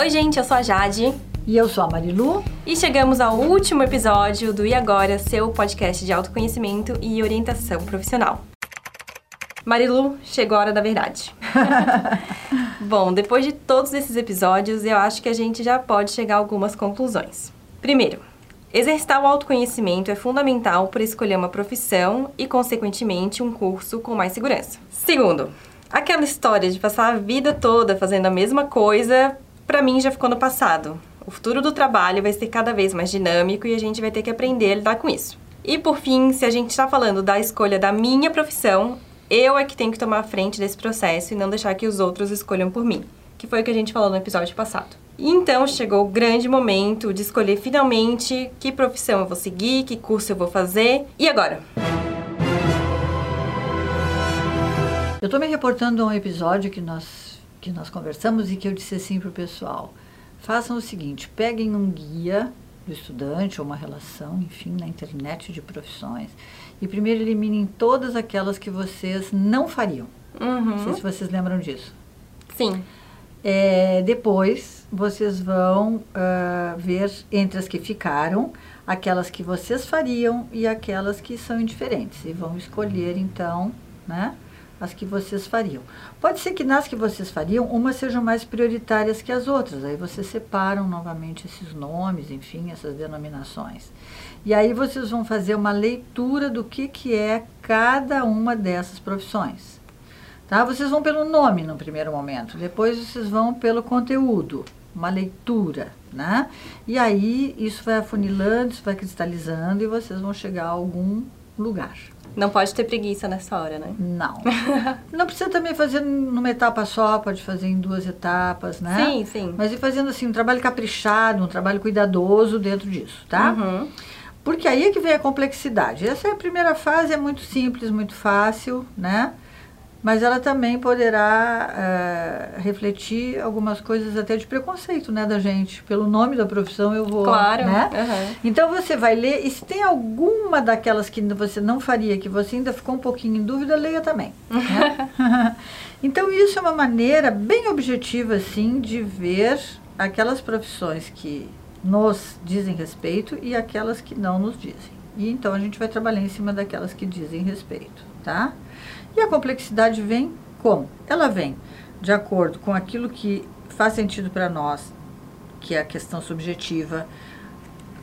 Oi, gente, eu sou a Jade. E eu sou a Marilu. E chegamos ao último episódio do E Agora, seu podcast de autoconhecimento e orientação profissional. Marilu, chegou a hora da verdade. Bom, depois de todos esses episódios, eu acho que a gente já pode chegar a algumas conclusões. Primeiro, exercitar o autoconhecimento é fundamental para escolher uma profissão e, consequentemente, um curso com mais segurança. Segundo, aquela história de passar a vida toda fazendo a mesma coisa, para mim já ficou no passado. O futuro do trabalho vai ser cada vez mais dinâmico e a gente vai ter que aprender a lidar com isso. E por fim, se a gente está falando da escolha da minha profissão, eu é que tenho que tomar a frente desse processo e não deixar que os outros escolham por mim, que foi o que a gente falou no episódio passado. Então chegou o grande momento de escolher finalmente que profissão eu vou seguir, que curso eu vou fazer. E agora? Eu estou me reportando a um episódio que nós, que nós conversamos e que eu disse assim para o pessoal: façam o seguinte, peguem um guia do estudante ou uma relação, enfim, na internet de profissões e primeiro eliminem todas aquelas que vocês não fariam. Uhum. Não sei se vocês lembram disso. Sim. É, depois vocês vão uh, ver entre as que ficaram, aquelas que vocês fariam e aquelas que são indiferentes. E vão escolher então, né? As que vocês fariam. Pode ser que nas que vocês fariam, umas sejam mais prioritárias que as outras. Aí vocês separam novamente esses nomes, enfim, essas denominações. E aí vocês vão fazer uma leitura do que, que é cada uma dessas profissões. Tá? Vocês vão pelo nome no primeiro momento, depois vocês vão pelo conteúdo, uma leitura, né? E aí isso vai afunilando, isso vai cristalizando e vocês vão chegar a algum lugar. Não pode ter preguiça nessa hora, né? Não. Não precisa também fazer numa etapa só, pode fazer em duas etapas, né? Sim, sim. Mas ir fazendo assim um trabalho caprichado, um trabalho cuidadoso dentro disso, tá? Uhum. Porque aí é que vem a complexidade. Essa é a primeira fase, é muito simples, muito fácil, né? Mas ela também poderá uh, refletir algumas coisas até de preconceito, né, da gente. Pelo nome da profissão eu vou, Claro. né? Uhum. Então você vai ler e se tem alguma daquelas que você não faria, que você ainda ficou um pouquinho em dúvida, leia também. Né? então isso é uma maneira bem objetiva, assim, de ver aquelas profissões que nos dizem respeito e aquelas que não nos dizem. E então a gente vai trabalhar em cima daquelas que dizem respeito, tá? E a complexidade vem como? Ela vem de acordo com aquilo que faz sentido para nós, que é a questão subjetiva,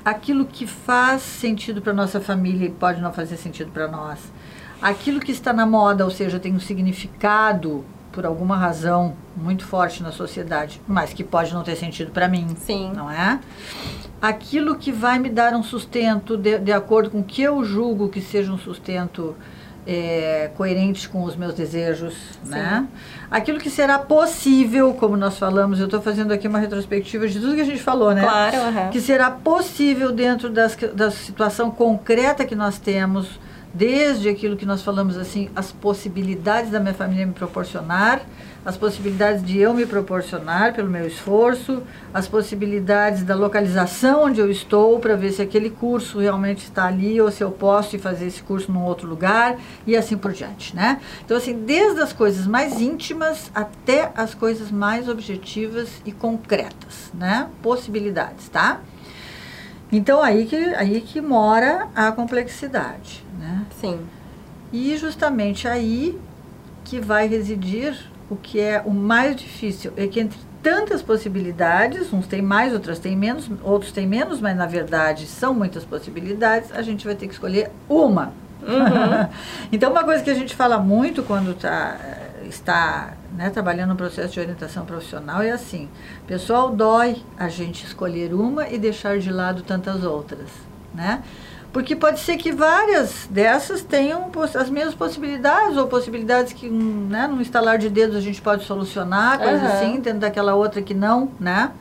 aquilo que faz sentido para nossa família e pode não fazer sentido para nós, aquilo que está na moda, ou seja, tem um significado por alguma razão muito forte na sociedade, mas que pode não ter sentido para mim. Sim. Não é? Aquilo que vai me dar um sustento de, de acordo com o que eu julgo que seja um sustento é, coerente com os meus desejos, né? Aquilo que será possível, como nós falamos, eu estou fazendo aqui uma retrospectiva de tudo que a gente falou, né? Claro, uhum. Que será possível dentro das, da situação concreta que nós temos, desde aquilo que nós falamos assim, as possibilidades da minha família me proporcionar, as possibilidades de eu me proporcionar pelo meu esforço, as possibilidades da localização onde eu estou para ver se aquele curso realmente está ali ou se eu posso ir fazer esse curso num outro lugar e assim por diante, né? Então assim, desde as coisas mais íntimas até as coisas mais objetivas e concretas, né? Possibilidades, tá? Então aí que aí que mora a complexidade, né? Sim. E justamente aí que vai residir o que é o mais difícil, é que entre tantas possibilidades, uns têm mais, outras têm menos, outros têm menos, mas na verdade são muitas possibilidades, a gente vai ter que escolher uma. Uhum. então uma coisa que a gente fala muito quando tá, está né, trabalhando no processo de orientação profissional é assim, pessoal, dói a gente escolher uma e deixar de lado tantas outras, né? Porque pode ser que várias dessas tenham as mesmas possibilidades, ou possibilidades que, né, num estalar de dedos a gente pode solucionar, coisa Uhum. assim, tendo daquela outra que não, né?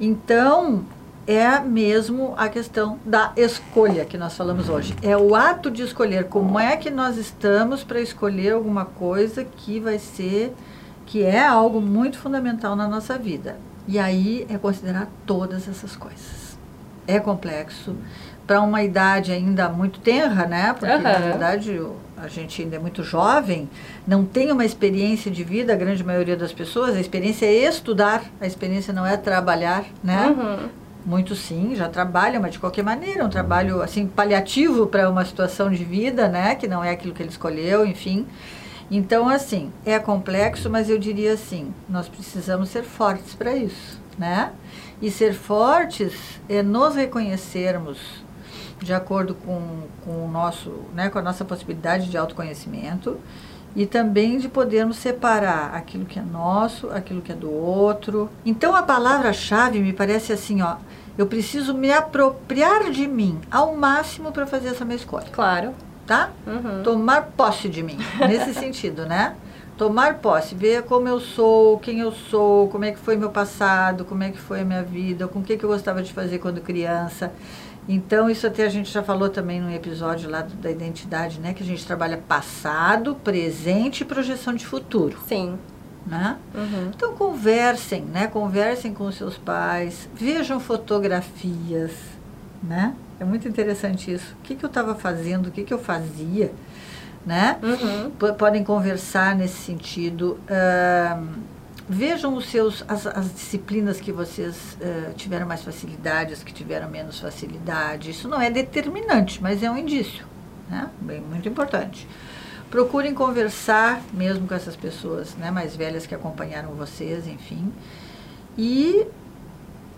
Então, é mesmo a questão da escolha que nós falamos hoje. É o ato de escolher como é que nós estamos para escolher alguma coisa que vai ser, que é algo muito fundamental na nossa vida. E aí é considerar todas essas coisas. É complexo, para uma idade ainda muito tenra, né? Porque, Aham. na verdade, a gente ainda é muito jovem, não tem uma experiência de vida, a grande maioria das pessoas. A experiência é estudar, a experiência não é trabalhar, né? Uhum. Muitos sim, já trabalham, mas de qualquer maneira, um trabalho assim paliativo para uma situação de vida, né, que não é aquilo que ele escolheu, enfim. Então, assim, é complexo, mas eu diria assim, nós precisamos ser fortes para isso, né? E ser fortes é nos reconhecermos de acordo com, com o nosso, né, com a nossa possibilidade de autoconhecimento e também de podermos separar aquilo que é nosso, aquilo que é do outro. Então a palavra-chave me parece assim, ó, eu preciso me apropriar de mim ao máximo para fazer essa minha escolha, Claro. tá? Uhum. Tomar posse de mim, nesse sentido, né? Tomar posse, ver como eu sou, quem eu sou, como é que foi meu passado, como é que foi a minha vida, com o que, que eu gostava de fazer quando criança. Então, isso até a gente já falou também no episódio lá do- da identidade, né? Que a gente trabalha passado, presente e projeção de futuro, Sim. né? Uhum. Então conversem, né? Conversem com os seus pais, vejam fotografias, né? É muito interessante isso. O que, que eu estava fazendo, o que, que eu fazia, né? Uhum. Podem conversar nesse sentido. Ahn, vejam os seus, as, as disciplinas que vocês eh, tiveram mais facilidade, as que tiveram menos facilidade. Isso não é determinante, mas é um indício, né? Bem, muito importante. Procurem conversar mesmo com essas pessoas né, mais velhas que acompanharam vocês, enfim. E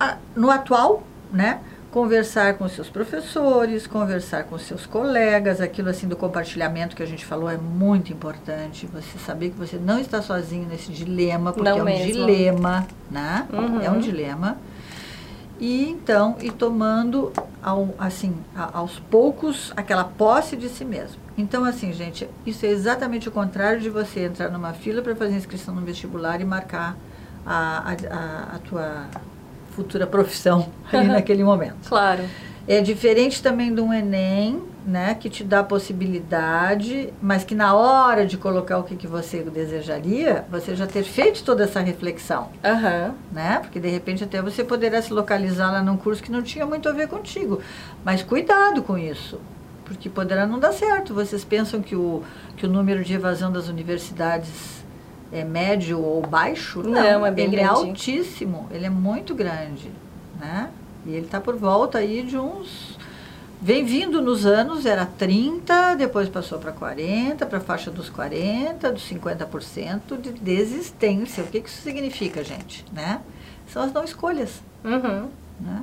a- no atual, né? Conversar com seus professores, conversar com seus colegas, aquilo assim do compartilhamento que a gente falou é muito importante. Você saber que você não está sozinho nesse dilema, porque Não é um mesmo. dilema, né? Uhum. É um dilema. E então, e tomando ao, assim, a- aos poucos aquela posse de si mesmo. Então, assim, gente, isso é exatamente o contrário de você entrar numa fila para fazer inscrição no vestibular e marcar a, a, a, a tua futura profissão ali naquele momento. Claro. É diferente também de um Enem, né, que te dá a possibilidade, mas que na hora de colocar o que, que você desejaria, você já ter feito toda essa reflexão Aham. né? Porque de repente até você poderá se localizar lá num curso que não tinha muito a ver contigo. Mas cuidado com isso, porque poderá não dar certo. Vocês pensam que o, que o número de evasão das universidades é médio ou baixo? Não, é bem ele grande. é altíssimo, ele é muito grande, né? E ele está por volta aí de uns Vem vindo nos anos, era 30, depois passou para 40, para a faixa dos 40, dos 50% de desistência. O que que isso significa, gente? Né? São as não escolhas. Uhum. Né?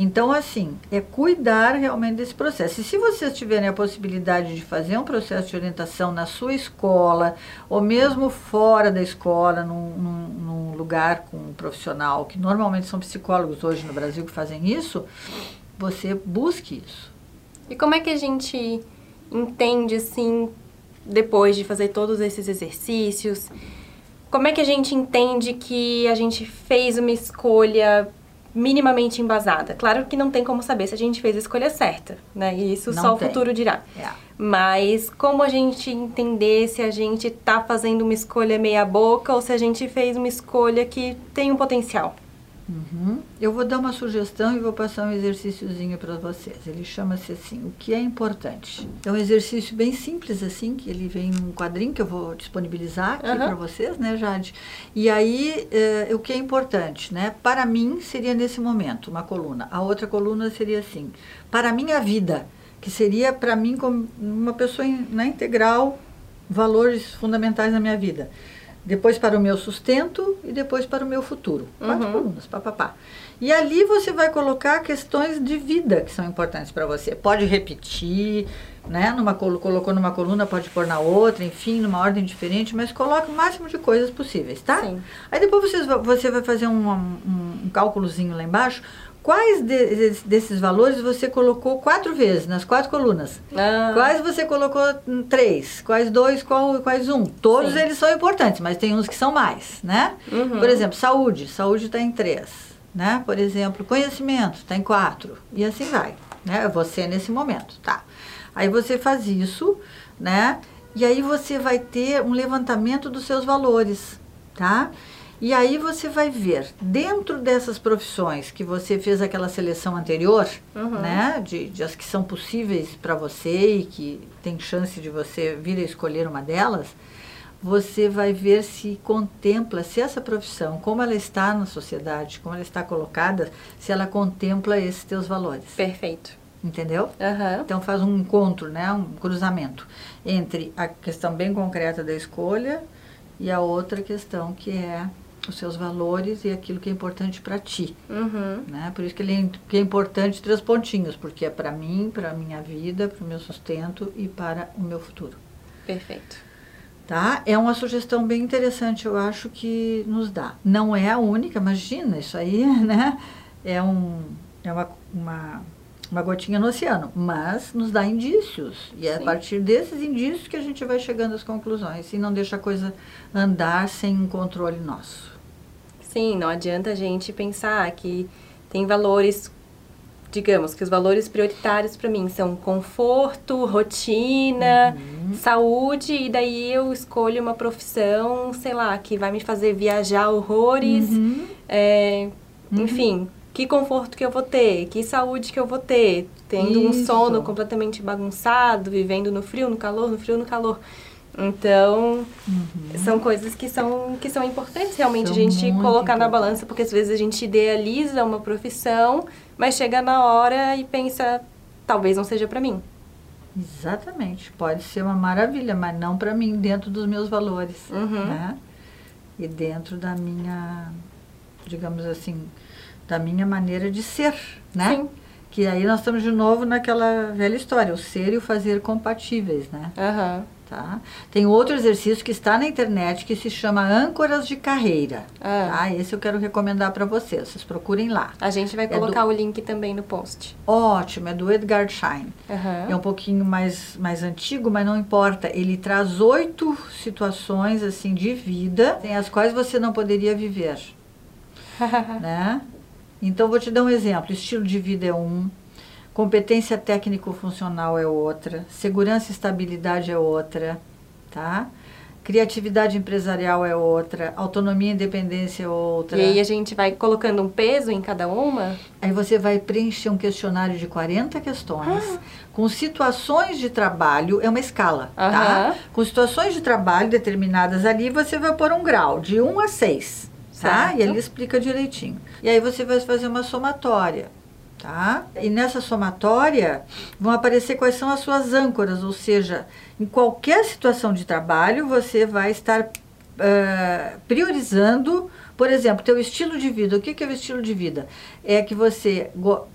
Então, assim, é cuidar realmente desse processo. E se vocês tiverem a possibilidade de fazer um processo de orientação na sua escola, ou mesmo fora da escola, num, num, num lugar com um profissional, que normalmente são psicólogos hoje no Brasil que fazem isso, você busque isso. E como é que a gente entende, assim, depois de fazer todos esses exercícios, como é que a gente entende que a gente fez uma escolha minimamente embasada? Claro que não tem como saber se a gente fez a escolha certa, né? E isso Não só o tem. futuro dirá. É. Mas como a gente entender se a gente tá fazendo uma escolha meia boca ou se a gente fez uma escolha que tem um potencial? Uhum. Eu vou dar uma sugestão e vou passar um exercíciozinho para vocês. Ele chama-se assim, o que é importante. É um exercício bem simples assim, que ele vem num quadrinho que eu vou disponibilizar aqui Aham. para vocês, né, Jade? E aí, eh, o que é importante, né? Para mim seria nesse momento uma coluna. A outra coluna seria assim, para mim a vida, que seria para mim como uma pessoa na integral, valores fundamentais na minha vida depois para o meu sustento e depois para o meu futuro. Quatro Uhum. colunas, papapá. E ali você vai colocar questões de vida que são importantes para você. Pode repetir, né? Numa, colo- colocou numa coluna, pode pôr na outra, enfim, numa ordem diferente, mas coloque o máximo de coisas possíveis, tá? Sim. Aí depois vocês, va- você vai fazer um, um, um cálculozinho lá embaixo. Quais de- desses valores você colocou quatro vezes nas quatro colunas? Ah, Quais você colocou três? Quais dois? Qual, quais um? Todos Sim. eles são importantes, mas tem uns que são mais, né? Uhum. Por exemplo, saúde. Saúde está em três, né? Por exemplo, conhecimento está em quatro. E assim vai, né? Você nesse momento, tá? Aí você faz isso, né? E aí você vai ter um levantamento dos seus valores, tá? E aí você vai ver, dentro dessas profissões que você fez aquela seleção anterior, Uhum. né, de, de as que são possíveis para você e que tem chance de você vir a escolher uma delas, você vai ver se contempla, se essa profissão, como ela está na sociedade, como ela está colocada, se ela contempla esses teus valores. Perfeito. Entendeu? Aham. Então faz um encontro, né, um cruzamento entre a questão bem concreta da escolha e a outra questão que é os seus valores e aquilo que é importante para ti, Uhum. né? Por isso que ele é, que é importante três pontinhos, porque é para mim, para a minha vida, para o meu sustento e para o meu futuro. Perfeito. Tá? É uma sugestão bem interessante, eu acho que nos dá. Não é a única, imagina, isso aí, né? É, um, é uma, uma, uma gotinha no oceano, mas nos dá indícios. E é a Sim. partir desses indícios que a gente vai chegando às conclusões e não deixa a coisa andar sem um controle nosso. Sim, não adianta a gente pensar que tem valores, digamos que os valores prioritários para mim são conforto, rotina, saúde, e daí eu escolho uma profissão, sei lá, que vai me fazer viajar horrores, Uhum. é, enfim. Que conforto que eu vou ter, que saúde que eu vou ter, tendo um Isso. sono completamente bagunçado, vivendo no frio, no calor, no frio, no calor. Então, são coisas que são, que são importantes realmente São a gente colocar na balança, porque às vezes a gente idealiza uma profissão, mas chega na hora e pensa, talvez não seja pra mim. Exatamente. Pode ser uma maravilha, mas não para mim, dentro dos meus valores. Uhum. Né? E dentro da minha, digamos assim, da minha maneira de ser, né? Sim. Que aí nós estamos de novo naquela velha história, o ser e o fazer compatíveis, né? Aham. Tá? Tem outro exercício que está na internet que se chama âncoras de carreira. Ah. Tá? Esse eu quero recomendar para vocês. Vocês procurem lá. A gente vai É colocar o link também no post. Ótimo, é do Edgar Schein. Aham. É um pouquinho mais, mais antigo, mas não importa. Ele traz oito situações assim de vida em as quais você não poderia viver, né? Então vou te dar um exemplo. Estilo de vida é um, competência técnico-funcional é outra, segurança e estabilidade é outra, tá? Criatividade empresarial é outra, autonomia e independência é outra. E aí a gente vai colocando um peso em cada uma? Aí você vai preencher um questionário de 40 questões com situações de trabalho, é uma escala, tá? Aham. Com situações de trabalho determinadas ali, você vai pôr um grau de 1 a 6, tá? E ele explica direitinho. E aí você vai fazer uma somatória, tá? E nessa somatória vão aparecer quais são as suas âncoras, ou seja, em qualquer situação de trabalho você vai estar ah, priorizando, por exemplo, teu estilo de vida. O que que é o estilo de vida? É que você go-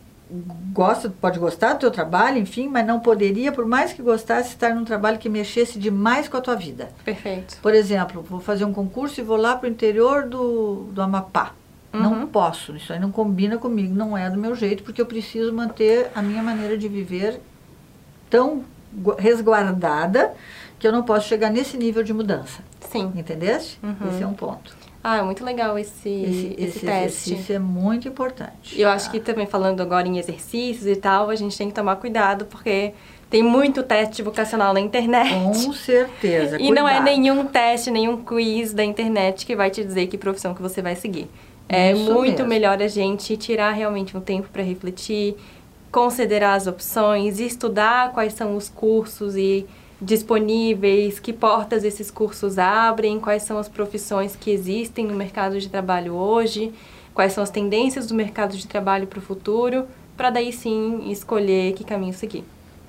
gosta, pode gostar do teu trabalho, enfim, mas não poderia, por mais que gostasse, estar num trabalho que mexesse demais com a tua vida. Perfeito. Por exemplo, vou fazer um concurso e vou lá para o interior do, do Amapá. Não Uhum. posso, isso aí não combina comigo, não é do meu jeito, porque eu preciso manter a minha maneira de viver tão gu- resguardada que eu não posso chegar nesse nível de mudança. Sim. Entendeste? Uhum. Esse é um ponto. Ah, é muito legal esse, Esse, esse, esse teste. exercício é muito importante. Eu acho tá? que também falando agora em exercícios e tal, a gente tem que tomar cuidado, porque tem muito teste vocacional na internet. Com certeza. E não é cuidado. nenhum teste, nenhum quiz da internet que vai te dizer que profissão que você vai seguir. É Isso muito mesmo. melhor a gente tirar realmente um tempo para refletir, considerar as opções, estudar quais são os cursos e disponíveis, que portas esses cursos abrem, quais são as profissões que existem no mercado de trabalho hoje, quais são as tendências do mercado de trabalho para o futuro, para daí sim escolher que caminho seguir.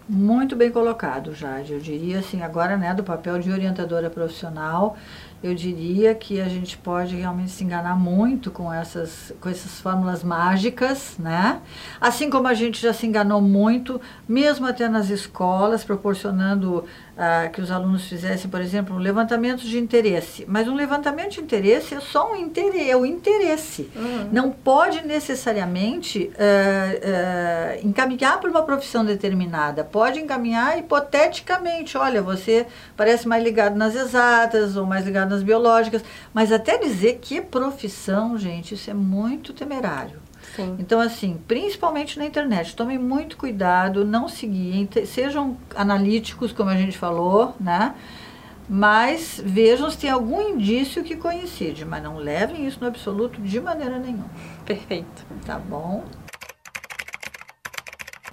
Muito bem colocado, Jade. Eu diria assim, agora, né, do papel de orientadora profissional, eu diria que a gente pode realmente se enganar muito com essas, com essas fórmulas mágicas, né? Assim como a gente já se enganou muito, mesmo até nas escolas, proporcionando ah, que os alunos fizessem, por exemplo, um levantamento de interesse. Mas um levantamento de interesse é só um interesse, é o interesse. Não pode necessariamente eh, eh, encaminhar para uma profissão determinada. Pode encaminhar hipoteticamente. Olha, você parece mais ligado nas exatas ou mais ligado biológicas. Mas até dizer que profissão, gente, isso é muito temerário. Sim. Então, assim, principalmente na internet, tomem muito cuidado, não seguirem, te- sejam analíticos, como a gente falou, né? mas vejam se tem algum indício que coincide, mas não levem isso no absoluto de maneira nenhuma. Perfeito. Tá bom?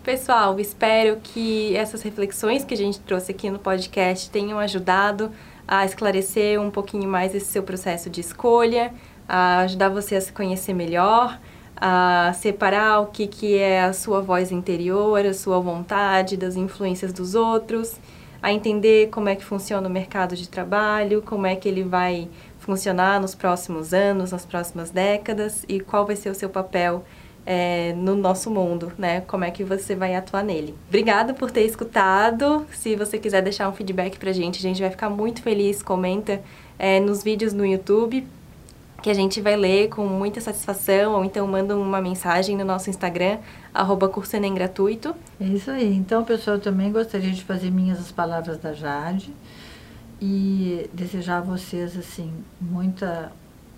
Pessoal, espero que essas reflexões que a gente trouxe aqui no podcast tenham ajudado a esclarecer um pouquinho mais esse seu processo de escolha, a ajudar você a se conhecer melhor, a separar o que, que é a sua voz interior, a sua vontade das influências dos outros, a entender como é que funciona o mercado de trabalho, como é que ele vai funcionar nos próximos anos, nas próximas décadas e qual vai ser o seu papel é, no nosso mundo, né? Como é que você vai atuar nele. Obrigada por ter escutado. Se você quiser deixar um feedback pra gente, a gente vai ficar muito feliz. Comenta é, nos vídeos no YouTube que a gente vai ler com muita satisfação, ou então manda uma mensagem no nosso Instagram, arroba Gratuito. É isso aí. Então, pessoal, eu também gostaria de fazer minhas as palavras da Jade e desejar a vocês, assim, muita,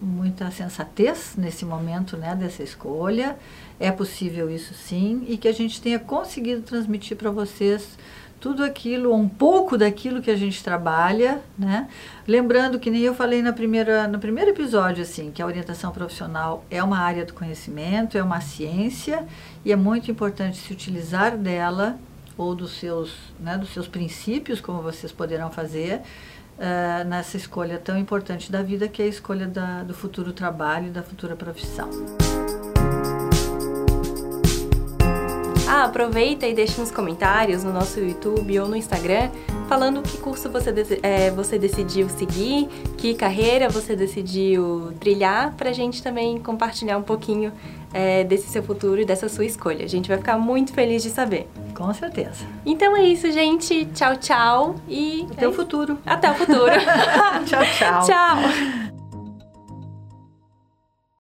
muita sensatez nesse momento, né, dessa escolha. É possível isso sim, e que a gente tenha conseguido transmitir para vocês tudo aquilo, um pouco daquilo que a gente trabalha, né? Lembrando que nem eu falei na primeira, no primeiro episódio, assim, que a orientação profissional é uma área do conhecimento, é uma ciência e é muito importante se utilizar dela ou dos seus, né, dos seus princípios, como vocês poderão fazer, uh, nessa escolha tão importante da vida, que é a escolha da, do futuro trabalho e da futura profissão. Ah, aproveita e deixa nos comentários no nosso YouTube ou no Instagram falando que curso você, é, você decidiu seguir, que carreira você decidiu trilhar, pra gente também compartilhar um pouquinho é, desse seu futuro e dessa sua escolha. A gente vai ficar muito feliz de saber. Com certeza. Então é isso, gente. Tchau, tchau. E até é o futuro. Até o futuro. tchau, tchau. tchau.